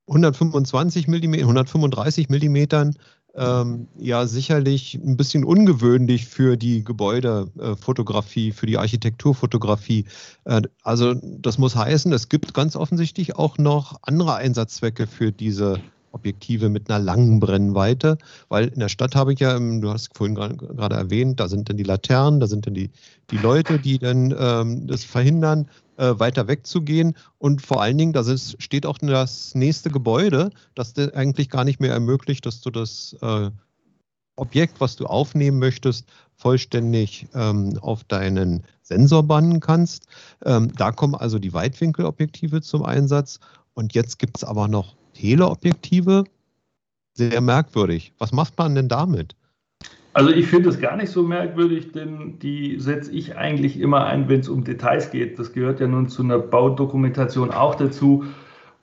125 mm, 135 mm. Ähm, ja, sicherlich ein bisschen ungewöhnlich für die Gebäudefotografie, für die Architekturfotografie. Äh, also das muss heißen, es gibt ganz offensichtlich auch noch andere Einsatzzwecke für diese Objektive mit einer langen Brennweite, weil in der Stadt habe ich ja, ähm, du hast vorhin gerade erwähnt, da sind dann die Laternen, da sind dann die, die Leute, die dann ähm, das verhindern, äh, weiter wegzugehen und vor allen Dingen, da steht auch das nächste Gebäude, das dir eigentlich gar nicht mehr ermöglicht, dass du das äh, Objekt, was du aufnehmen möchtest, vollständig ähm, auf deinen Sensor bannen kannst. Ähm, da kommen also die Weitwinkelobjektive zum Einsatz. Und jetzt gibt es aber noch Teleobjektive sehr merkwürdig. Was macht man denn damit? Also ich finde es gar nicht so merkwürdig, denn die setze ich eigentlich immer ein, wenn es um Details geht. Das gehört ja nun zu einer Baudokumentation auch dazu.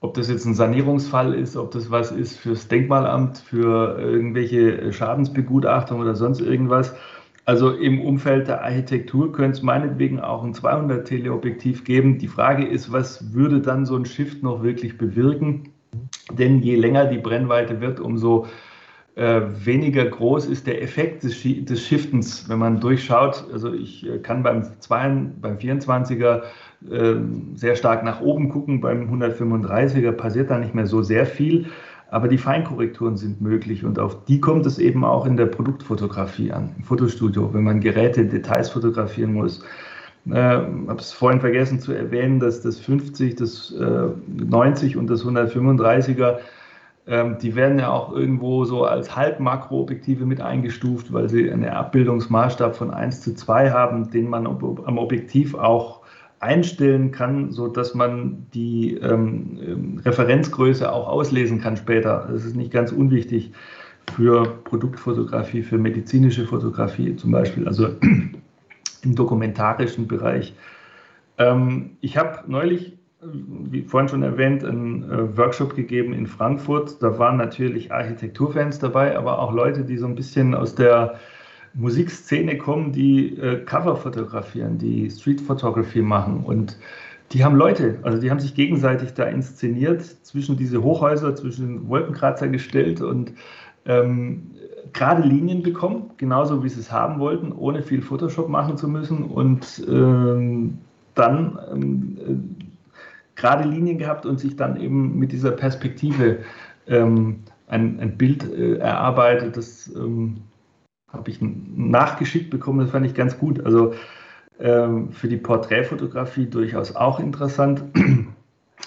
Ob das jetzt ein Sanierungsfall ist, ob das was ist fürs Denkmalamt, für irgendwelche Schadensbegutachtung oder sonst irgendwas. Also im Umfeld der Architektur könnte es meinetwegen auch ein 200 Teleobjektiv geben. Die Frage ist, was würde dann so ein Shift noch wirklich bewirken? Denn je länger die Brennweite wird, umso äh, weniger groß ist der Effekt des, des Shiftens, wenn man durchschaut. Also ich äh, kann beim, 2, beim 24er äh, sehr stark nach oben gucken, beim 135er passiert da nicht mehr so sehr viel, aber die Feinkorrekturen sind möglich und auf die kommt es eben auch in der Produktfotografie an, im Fotostudio, wenn man Geräte, Details fotografieren muss. Ich äh, habe es vorhin vergessen zu erwähnen, dass das 50, das äh, 90 und das 135er ähm, die werden ja auch irgendwo so als Halbmakroobjektive mit eingestuft, weil sie einen Abbildungsmaßstab von 1 zu 2 haben, den man am Objektiv auch einstellen kann, sodass man die ähm, Referenzgröße auch auslesen kann später. Das ist nicht ganz unwichtig für Produktfotografie, für medizinische Fotografie zum Beispiel, also im dokumentarischen Bereich. Ähm, ich habe neulich wie vorhin schon erwähnt, einen äh, Workshop gegeben in Frankfurt. Da waren natürlich Architekturfans dabei, aber auch Leute, die so ein bisschen aus der Musikszene kommen, die äh, Cover fotografieren, die Street Photography machen. Und die haben Leute, also die haben sich gegenseitig da inszeniert, zwischen diese Hochhäuser, zwischen Wolkenkratzer gestellt und ähm, gerade Linien bekommen, genauso wie sie es haben wollten, ohne viel Photoshop machen zu müssen. Und ähm, dann ähm, gerade Linien gehabt und sich dann eben mit dieser Perspektive ähm, ein, ein, Bild äh, erarbeitet. Das ähm, habe ich nachgeschickt bekommen, das fand ich ganz gut. Also ähm, für die Porträtfotografie durchaus auch interessant.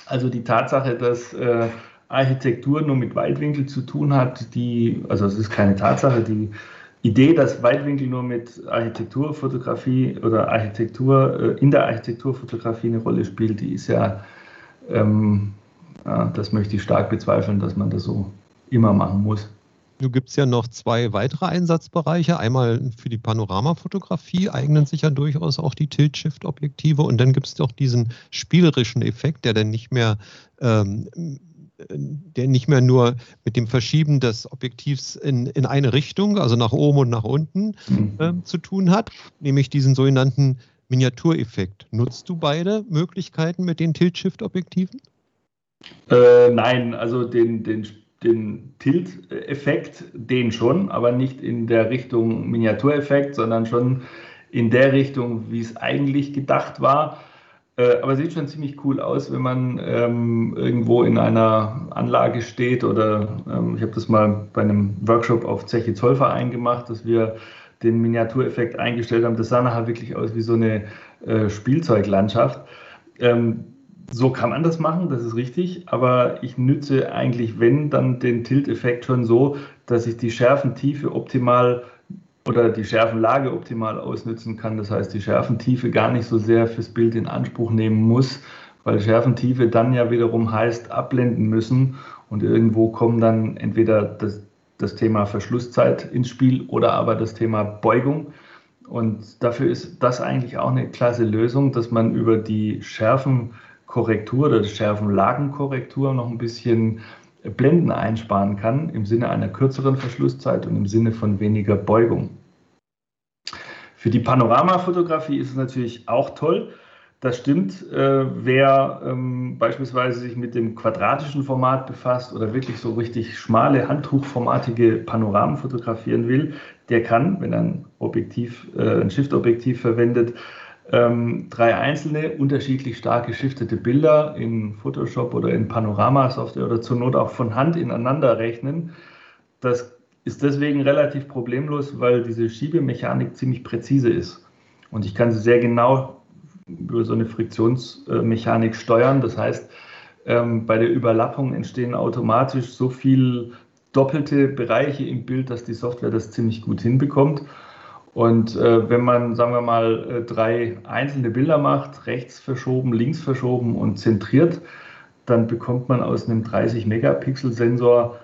Also die Tatsache, dass äh, Architektur nur mit Weitwinkel zu tun hat, die, also es ist keine Tatsache, die Idee, dass Weitwinkel nur mit Architekturfotografie oder Architektur äh, in der Architekturfotografie eine Rolle spielt, die ist ja ähm, ja, das möchte ich stark bezweifeln, dass man das so immer machen muss. Du gibt es ja noch zwei weitere Einsatzbereiche. Einmal für die Panoramafotografie eignen sich ja durchaus auch die Tilt-Shift-Objektive und dann gibt es doch diesen spielerischen Effekt, der dann nicht mehr, ähm, der nicht mehr nur mit dem Verschieben des Objektivs in, in eine Richtung, also nach oben und nach unten, äh, zu tun hat, nämlich diesen sogenannten Miniatureffekt. Nutzt du beide Möglichkeiten mit den Tilt-Shift-Objektiven? Äh, nein, also den, den, den Tilt-Effekt, den schon, aber nicht in der Richtung Miniatureffekt, sondern schon in der Richtung, wie es eigentlich gedacht war. Äh, aber sieht schon ziemlich cool aus, wenn man ähm, irgendwo in einer Anlage steht oder ähm, ich habe das mal bei einem Workshop auf Zeche Zollverein gemacht, dass wir den Miniatureffekt eingestellt haben. Das sah nachher wirklich aus wie so eine äh, Spielzeuglandschaft. Ähm, so kann man das machen, das ist richtig, aber ich nütze eigentlich, wenn, dann den Tilt-Effekt schon so, dass ich die Schärfentiefe optimal oder die Schärfenlage optimal ausnützen kann. Das heißt, die Schärfentiefe gar nicht so sehr fürs Bild in Anspruch nehmen muss, weil Schärfentiefe dann ja wiederum heißt abblenden müssen und irgendwo kommen dann entweder das, das Thema Verschlusszeit ins Spiel oder aber das Thema Beugung. Und dafür ist das eigentlich auch eine klasse Lösung, dass man über die Schärfenkorrektur oder die Schärfenlagenkorrektur noch ein bisschen Blenden einsparen kann im Sinne einer kürzeren Verschlusszeit und im Sinne von weniger Beugung. Für die Panoramafotografie ist es natürlich auch toll, das stimmt. Äh, wer ähm, beispielsweise sich mit dem quadratischen Format befasst oder wirklich so richtig schmale, handtuchformatige Panoramen fotografieren will, der kann, wenn er ein Objektiv, äh, ein Shift-Objektiv verwendet, ähm, drei einzelne unterschiedlich stark geschiftete Bilder in Photoshop oder in Panorama-Software oder zur Not auch von Hand ineinander rechnen. Das ist deswegen relativ problemlos, weil diese Schiebemechanik ziemlich präzise ist. Und ich kann sie sehr genau über so eine Friktionsmechanik steuern. Das heißt, ähm, bei der Überlappung entstehen automatisch so viel doppelte Bereiche im Bild, dass die Software das ziemlich gut hinbekommt. Und äh, wenn man, sagen wir mal, äh, drei einzelne Bilder macht, rechts verschoben, links verschoben und zentriert, dann bekommt man aus einem 30 Megapixel Sensor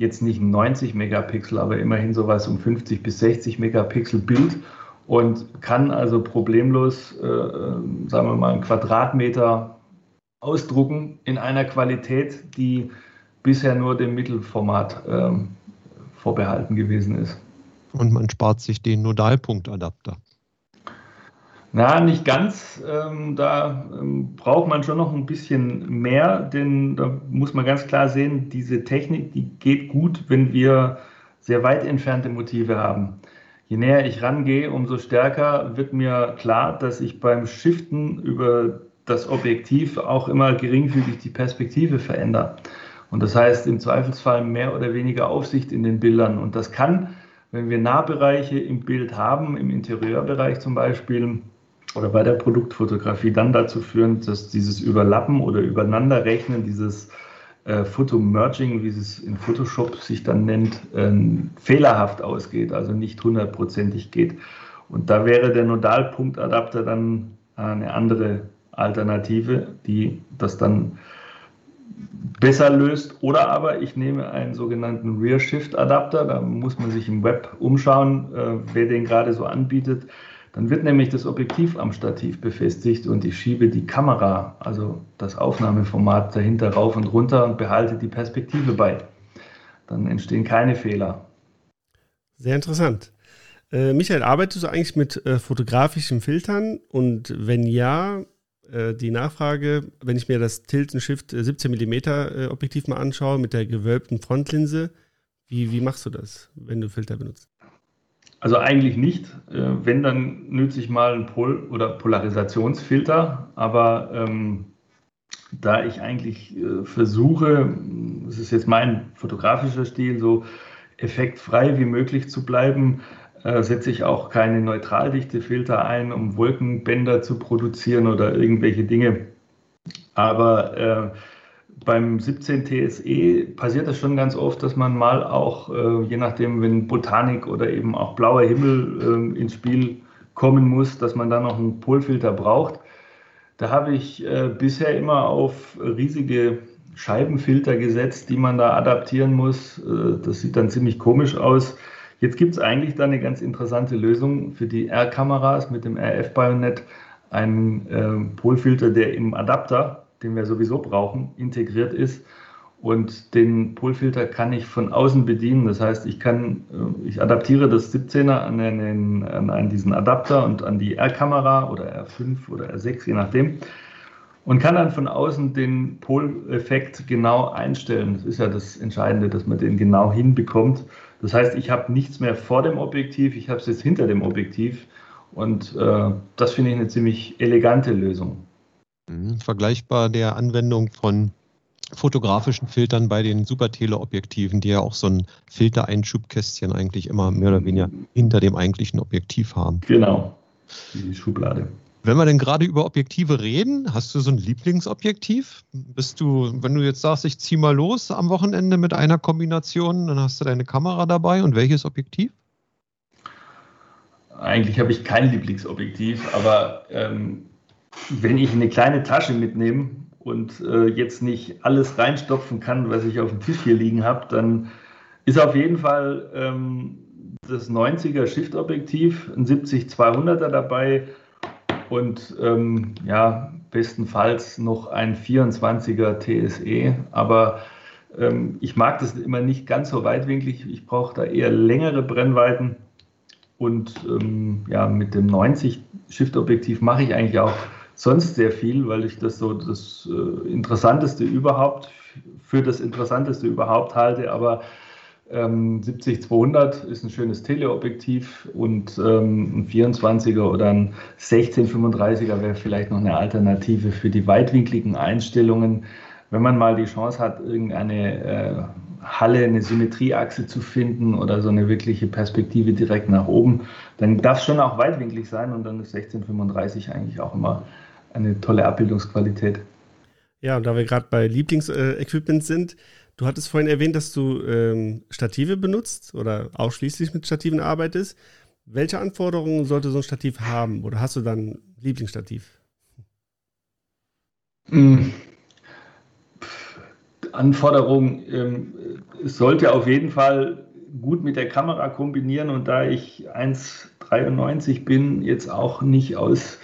jetzt nicht 90 Megapixel, aber immerhin sowas um 50 bis 60 Megapixel Bild und kann also problemlos, äh, sagen wir mal, einen Quadratmeter ausdrucken in einer Qualität, die bisher nur dem Mittelformat äh, vorbehalten gewesen ist. Und man spart sich den Nodalpunktadapter. Na, nicht ganz. Ähm, da ähm, braucht man schon noch ein bisschen mehr, denn da muss man ganz klar sehen, diese Technik, die geht gut, wenn wir sehr weit entfernte Motive haben. Je näher ich rangehe, umso stärker wird mir klar, dass ich beim Shiften über das Objektiv auch immer geringfügig die Perspektive verändere. Und das heißt im Zweifelsfall mehr oder weniger Aufsicht in den Bildern. Und das kann, wenn wir Nahbereiche im Bild haben, im Interieurbereich zum Beispiel, oder bei der Produktfotografie dann dazu führen, dass dieses Überlappen oder Übereinanderrechnen, dieses äh, Fotomerging, wie es in Photoshop sich dann nennt, äh, fehlerhaft ausgeht, also nicht hundertprozentig geht. Und da wäre der Nodalpunktadapter dann eine andere Alternative, die das dann besser löst. Oder aber ich nehme einen sogenannten Rear Shift Adapter, da muss man sich im Web umschauen, äh, wer den gerade so anbietet. Dann wird nämlich das Objektiv am Stativ befestigt und ich schiebe die Kamera, also das Aufnahmeformat dahinter rauf und runter und behalte die Perspektive bei. Dann entstehen keine Fehler. Sehr interessant. Äh, Michael, arbeitest du eigentlich mit äh, fotografischen Filtern? Und wenn ja, äh, die Nachfrage, wenn ich mir das Tilt Shift 17 mm Objektiv mal anschaue mit der gewölbten Frontlinse, wie, wie machst du das, wenn du Filter benutzt? Also eigentlich nicht. Äh, wenn, dann nütze ich mal einen Pol- oder Polarisationsfilter. Aber ähm, da ich eigentlich äh, versuche, das ist jetzt mein fotografischer Stil, so effektfrei wie möglich zu bleiben, äh, setze ich auch keine Neutraldichte-Filter ein, um Wolkenbänder zu produzieren oder irgendwelche Dinge. Aber äh, beim 17 TSE passiert das schon ganz oft, dass man mal auch, äh, je nachdem, wenn Botanik oder eben auch blauer Himmel äh, ins Spiel kommen muss, dass man da noch einen Polfilter braucht. Da habe ich äh, bisher immer auf riesige Scheibenfilter gesetzt, die man da adaptieren muss. Äh, das sieht dann ziemlich komisch aus. Jetzt gibt es eigentlich da eine ganz interessante Lösung für die R-Kameras mit dem RF-Bayonet, einen äh, Polfilter, der im Adapter den wir sowieso brauchen, integriert ist. Und den Polfilter kann ich von außen bedienen. Das heißt, ich kann, äh, ich adaptiere das 17er an, den, an diesen Adapter und an die R-Kamera oder R5 oder R6, je nachdem. Und kann dann von außen den Poleffekt genau einstellen. Das ist ja das Entscheidende, dass man den genau hinbekommt. Das heißt, ich habe nichts mehr vor dem Objektiv, ich habe es jetzt hinter dem Objektiv. Und äh, das finde ich eine ziemlich elegante Lösung. Mhm. Vergleichbar der Anwendung von fotografischen Filtern bei den Superteleobjektiven, die ja auch so ein Filtereinschubkästchen eigentlich immer mehr oder weniger hinter dem eigentlichen Objektiv haben. Genau, die Schublade. Wenn wir denn gerade über Objektive reden, hast du so ein Lieblingsobjektiv? Bist du, wenn du jetzt sagst, ich zieh mal los am Wochenende mit einer Kombination, dann hast du deine Kamera dabei und welches Objektiv? Eigentlich habe ich kein Lieblingsobjektiv, aber ähm, wenn ich eine kleine Tasche mitnehme und äh, jetzt nicht alles reinstopfen kann, was ich auf dem Tisch hier liegen habe, dann ist auf jeden Fall ähm, das 90er Shift-Objektiv, ein 70-200er dabei und ähm, ja, bestenfalls noch ein 24er TSE. Aber ähm, ich mag das immer nicht ganz so weitwinklig. Ich brauche da eher längere Brennweiten. Und ähm, ja, mit dem 90 Shift-Objektiv mache ich eigentlich auch sonst sehr viel, weil ich das so das äh, Interessanteste überhaupt für das Interessanteste überhaupt halte. Aber ähm, 70-200 ist ein schönes Teleobjektiv und ähm, ein 24er oder ein 16-35er wäre vielleicht noch eine Alternative für die weitwinkligen Einstellungen. Wenn man mal die Chance hat, irgendeine äh, Halle, eine Symmetrieachse zu finden oder so eine wirkliche Perspektive direkt nach oben, dann darf es schon auch weitwinklig sein und dann ist 1635 eigentlich auch immer eine tolle Abbildungsqualität. Ja, und da wir gerade bei Lieblingsequipment sind, du hattest vorhin erwähnt, dass du ähm, Stative benutzt oder ausschließlich mit Stativen arbeitest. Welche Anforderungen sollte so ein Stativ haben oder hast du dann Lieblingsstativ? Hm. Anforderung, ähm, es sollte auf jeden Fall gut mit der Kamera kombinieren und da ich 1,93 bin, jetzt auch nicht aus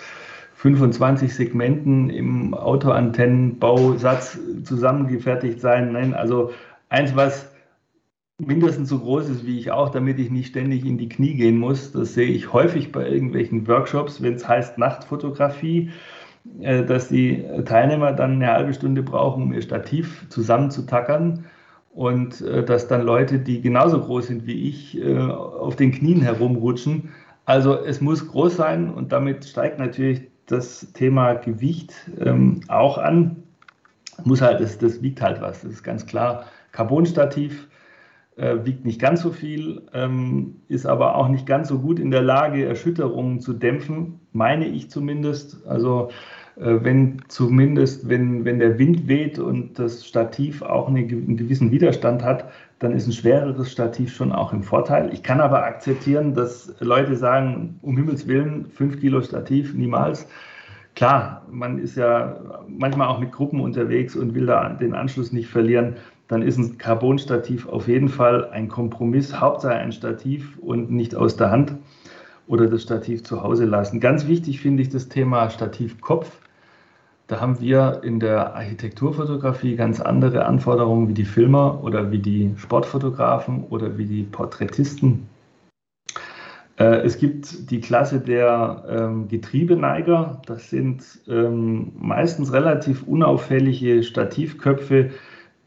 25 Segmenten im Autoantennenbausatz zusammengefertigt sein. Nein, also eins, was mindestens so groß ist wie ich auch, damit ich nicht ständig in die Knie gehen muss. Das sehe ich häufig bei irgendwelchen Workshops, wenn es heißt Nachtfotografie, äh, dass die Teilnehmer dann eine halbe Stunde brauchen, um ihr Stativ zusammenzutackern und äh, dass dann Leute, die genauso groß sind wie ich, äh, auf den Knien herumrutschen. Also es muss groß sein und damit steigt natürlich das Thema Gewicht ähm, auch an. Muss halt, das, das wiegt halt was, das ist ganz klar. Carbonstativ äh, wiegt nicht ganz so viel, ähm, ist aber auch nicht ganz so gut in der Lage, Erschütterungen zu dämpfen, meine ich zumindest. Also wenn zumindest, wenn, wenn der Wind weht und das Stativ auch eine, einen gewissen Widerstand hat, dann ist ein schwereres Stativ schon auch im Vorteil. Ich kann aber akzeptieren, dass Leute sagen, um Himmels Willen, 5 Kilo Stativ, niemals. Klar, man ist ja manchmal auch mit Gruppen unterwegs und will da den Anschluss nicht verlieren. Dann ist ein Carbon-Stativ auf jeden Fall ein Kompromiss, Hauptsache ein Stativ und nicht aus der Hand oder das Stativ zu Hause lassen. Ganz wichtig finde ich das Thema Stativkopf. Da haben wir in der Architekturfotografie ganz andere Anforderungen wie die Filmer oder wie die Sportfotografen oder wie die Porträtisten. Äh, es gibt die Klasse der ähm, Getriebeneiger. Das sind ähm, meistens relativ unauffällige Stativköpfe,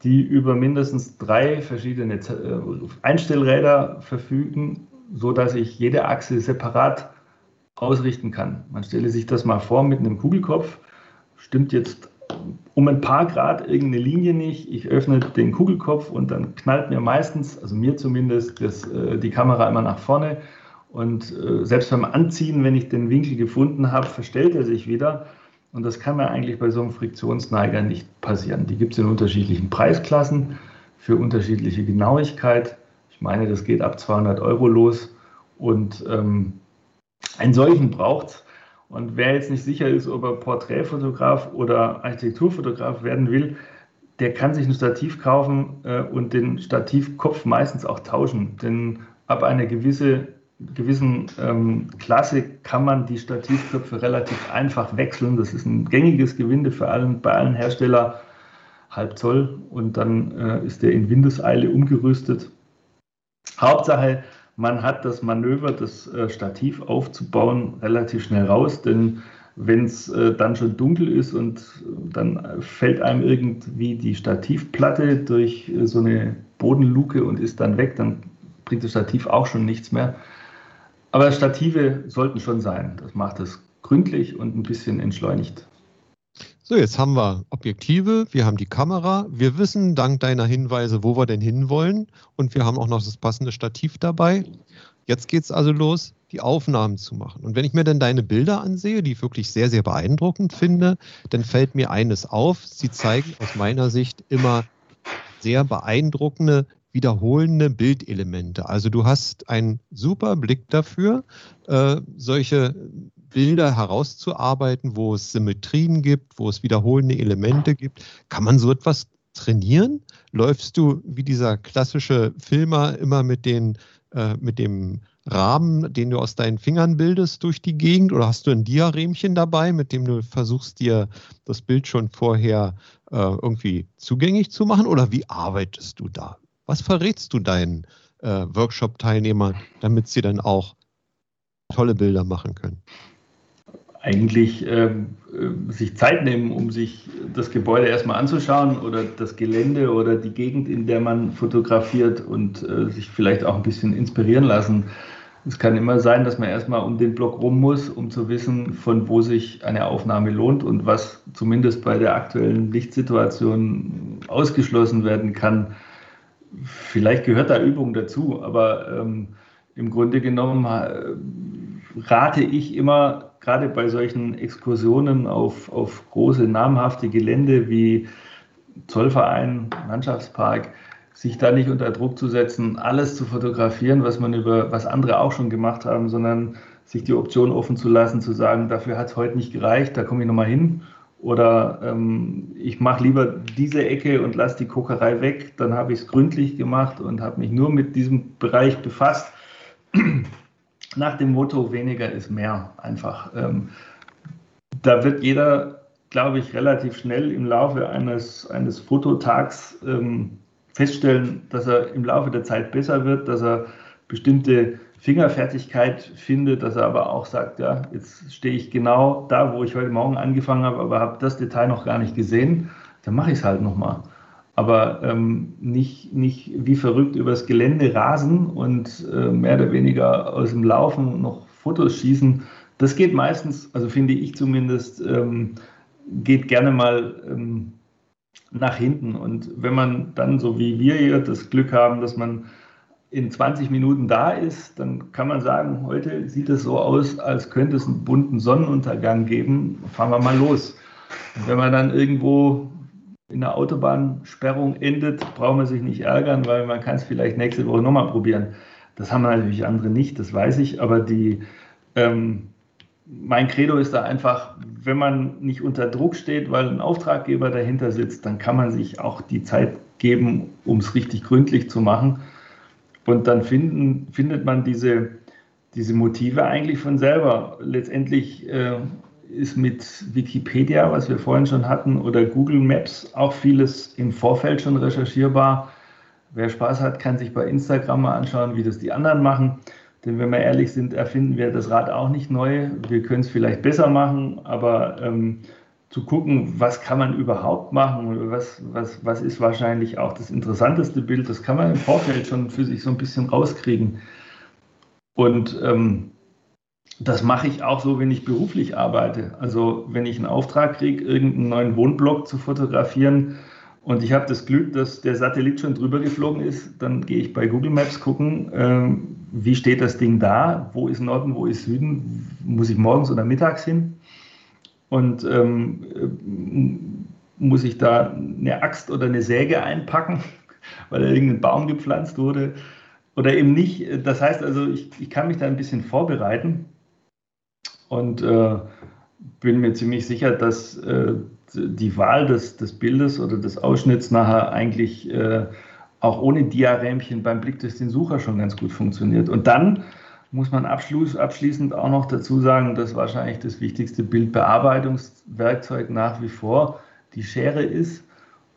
die über mindestens drei verschiedene äh, Einstellräder verfügen, sodass ich jede Achse separat ausrichten kann. Man stelle sich das mal vor mit einem Kugelkopf stimmt jetzt um ein paar Grad irgendeine Linie nicht. Ich öffne den Kugelkopf und dann knallt mir meistens, also mir zumindest, das, äh, die Kamera immer nach vorne. Und äh, selbst beim Anziehen, wenn ich den Winkel gefunden habe, verstellt er sich wieder. Und das kann mir eigentlich bei so einem Friktionsneiger nicht passieren. Die gibt es in unterschiedlichen Preisklassen für unterschiedliche Genauigkeit. Ich meine, das geht ab 200 Euro los. Und ähm, einen solchen braucht es. Und wer jetzt nicht sicher ist, ob er Porträtfotograf oder Architekturfotograf werden will, der kann sich ein Stativ kaufen äh, und den Stativkopf meistens auch tauschen. Denn ab einer gewisse, gewissen ähm, Klasse kann man die Stativköpfe relativ einfach wechseln. Das ist ein gängiges Gewinde für allen, bei allen Herstellern, halb Zoll. Und dann äh, ist der in Windeseile umgerüstet. Hauptsache, man hat das Manöver, das äh, Stativ aufzubauen, relativ schnell raus, denn wenn es äh, dann schon dunkel ist und dann fällt einem irgendwie die Stativplatte durch äh, so eine Bodenluke und ist dann weg, dann bringt das Stativ auch schon nichts mehr. Aber Stative sollten schon sein. Das macht es gründlich und ein bisschen entschleunigt. So, jetzt haben wir Objektive, wir haben die Kamera, wir wissen dank deiner Hinweise, wo wir denn hinwollen und wir haben auch noch das passende Stativ dabei. Jetzt geht es also los, die Aufnahmen zu machen. Und wenn ich mir dann deine Bilder ansehe, die ich wirklich sehr, sehr beeindruckend finde, dann fällt mir eines auf. Sie zeigen aus meiner Sicht immer sehr beeindruckende, wiederholende Bildelemente. Also du hast einen super Blick dafür, äh, solche Bilder herauszuarbeiten, wo es Symmetrien gibt, wo es wiederholende Elemente gibt. Kann man so etwas trainieren? Läufst du wie dieser klassische Filmer immer mit, den, äh, mit dem Rahmen, den du aus deinen Fingern bildest, durch die Gegend? Oder hast du ein Diarämchen dabei, mit dem du versuchst, dir das Bild schon vorher äh, irgendwie zugänglich zu machen? Oder wie arbeitest du da? Was verrätst du deinen äh, Workshop-Teilnehmern, damit sie dann auch tolle Bilder machen können? Eigentlich ähm, äh, sich Zeit nehmen, um sich das Gebäude erstmal anzuschauen oder das Gelände oder die Gegend, in der man fotografiert und äh, sich vielleicht auch ein bisschen inspirieren lassen. Es kann immer sein, dass man erstmal um den Block rum muss, um zu wissen, von wo sich eine Aufnahme lohnt und was zumindest bei der aktuellen Lichtsituation ausgeschlossen werden kann. Vielleicht gehört da Übung dazu, aber ähm, im Grunde genommen äh, rate ich immer gerade bei solchen Exkursionen auf, auf große namhafte Gelände wie Zollverein, Landschaftspark, sich da nicht unter Druck zu setzen, alles zu fotografieren, was man über was andere auch schon gemacht haben, sondern sich die Option offen zu lassen, zu sagen, dafür hat es heute nicht gereicht, da komme ich nochmal hin Oder ähm, ich mache lieber diese Ecke und lasse die Kokerei weg. Dann habe ich es gründlich gemacht und habe mich nur mit diesem Bereich befasst. Nach dem Motto, weniger ist mehr einfach. Ähm, da wird jeder, glaube ich, relativ schnell im Laufe eines, eines Fototags ähm, feststellen, dass er im Laufe der Zeit besser wird, dass er bestimmte Fingerfertigkeit findet, dass er aber auch sagt, ja, jetzt stehe ich genau da, wo ich heute Morgen angefangen habe, aber habe das Detail noch gar nicht gesehen, dann mache ich es halt nochmal. Aber ähm, nicht, nicht wie verrückt übers Gelände rasen und äh, mehr oder weniger aus dem Laufen noch Fotos schießen. Das geht meistens, also finde ich zumindest, ähm, geht gerne mal ähm, nach hinten. Und wenn man dann, so wie wir hier, das Glück haben, dass man in 20 Minuten da ist, dann kann man sagen, heute sieht es so aus, als könnte es einen bunten Sonnenuntergang geben. Fahren wir mal los. Und wenn man dann irgendwo in der Autobahnsperrung endet, braucht man sich nicht ärgern, weil man kann es vielleicht nächste Woche nochmal probieren. Das haben natürlich andere nicht, das weiß ich, aber die, ähm, mein Credo ist da einfach, wenn man nicht unter Druck steht, weil ein Auftraggeber dahinter sitzt, dann kann man sich auch die Zeit geben, um es richtig gründlich zu machen. Und dann finden, findet man diese, diese Motive eigentlich von selber. Letztendlich äh, ist mit Wikipedia, was wir vorhin schon hatten, oder Google Maps auch vieles im Vorfeld schon recherchierbar. Wer Spaß hat, kann sich bei Instagram mal anschauen, wie das die anderen machen. Denn wenn wir ehrlich sind, erfinden wir das Rad auch nicht neu. Wir können es vielleicht besser machen, aber ähm, zu gucken, was kann man überhaupt machen, was, was, was ist wahrscheinlich auch das interessanteste Bild, das kann man im Vorfeld schon für sich so ein bisschen rauskriegen. Und ähm, das mache ich auch so, wenn ich beruflich arbeite. Also wenn ich einen Auftrag kriege, irgendeinen neuen Wohnblock zu fotografieren und ich habe das Glück, dass der Satellit schon drüber geflogen ist, dann gehe ich bei Google Maps gucken, ähm, wie steht das Ding da, wo ist Norden, wo ist Süden, muss ich morgens oder mittags hin? Und ähm, äh, muss ich da eine Axt oder eine Säge einpacken, weil da irgendein Baum gepflanzt wurde? Oder eben nicht. Das heißt also, ich, ich kann mich da ein bisschen vorbereiten und äh, bin mir ziemlich sicher, dass äh, die Wahl des, des Bildes oder des Ausschnitts nachher eigentlich äh, auch ohne Diarämchen beim Blick durch den Sucher schon ganz gut funktioniert. Und dann muss man abschließend auch noch dazu sagen, dass wahrscheinlich das wichtigste Bildbearbeitungswerkzeug nach wie vor die Schere ist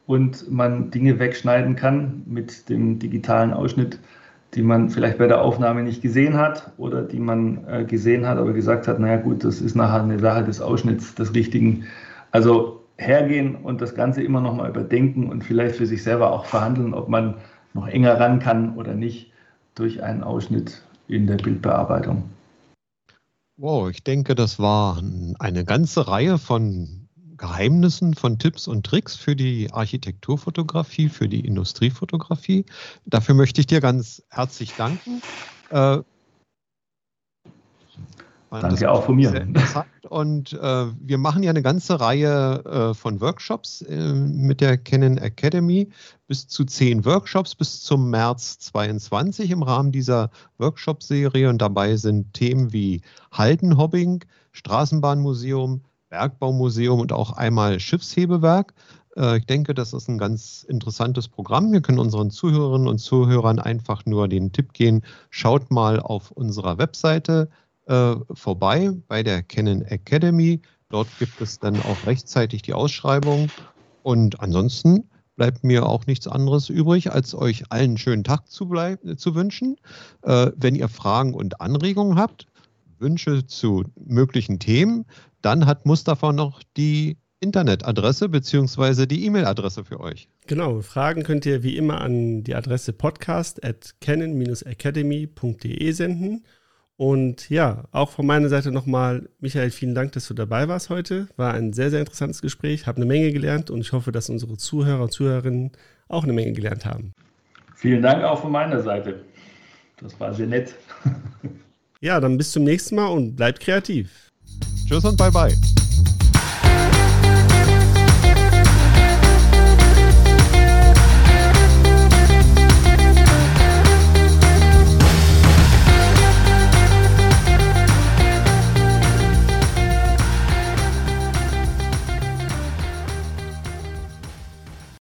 und man Dinge wegschneiden kann mit dem digitalen Ausschnitt, die man vielleicht bei der Aufnahme nicht gesehen hat oder die man äh, gesehen hat, aber gesagt hat, naja gut, das ist nachher eine Sache des Ausschnitts, des Richtigen. Also hergehen und das Ganze immer noch mal überdenken und vielleicht für sich selber auch verhandeln, ob man noch enger ran kann oder nicht durch einen Ausschnitt in der Bildbearbeitung. Wow, ich denke, das war eine ganze Reihe von Geheimnissen, von Tipps und Tricks für die Architekturfotografie, für die Industriefotografie. Dafür möchte ich dir ganz herzlich danken. Äh, Danke auch von mir. Und äh, wir machen ja eine ganze Reihe äh, von Workshops äh, mit der Canon Academy. Bis zu zehn Workshops bis zum März 22 im Rahmen dieser Workshop-Serie. Und dabei sind Themen wie Haldenhobbing, Straßenbahnmuseum, Bergbaumuseum und auch einmal Schiffshebewerk. Äh, ich denke, das ist ein ganz interessantes Programm. Wir können unseren Zuhörerinnen und Zuhörern einfach nur den Tipp gehen, schaut mal auf unserer Webseite äh, vorbei bei der Canon Academy. Dort gibt es dann auch rechtzeitig die Ausschreibung. Und ansonsten bleibt mir auch nichts anderes übrig, als euch allen einen schönen Tag zu, zu wünschen. Äh, wenn ihr Fragen und Anregungen habt, Wünsche zu möglichen Themen, dann hat Mustafa noch die Internetadresse bzw. die E-Mail-Adresse für euch. Genau, Fragen könnt ihr wie immer an die Adresse podcast at canon-academy.de senden. Und ja, auch von meiner Seite nochmal, Michael, vielen Dank, dass du dabei warst heute. War ein sehr, sehr interessantes Gespräch, habe eine Menge gelernt und ich hoffe, dass unsere Zuhörer und Zuhörerinnen auch eine Menge gelernt haben. Vielen Dank auch von meiner Seite. Das war sehr nett. ja, dann bis zum nächsten Mal und bleibt kreativ. Tschüss und bye bye.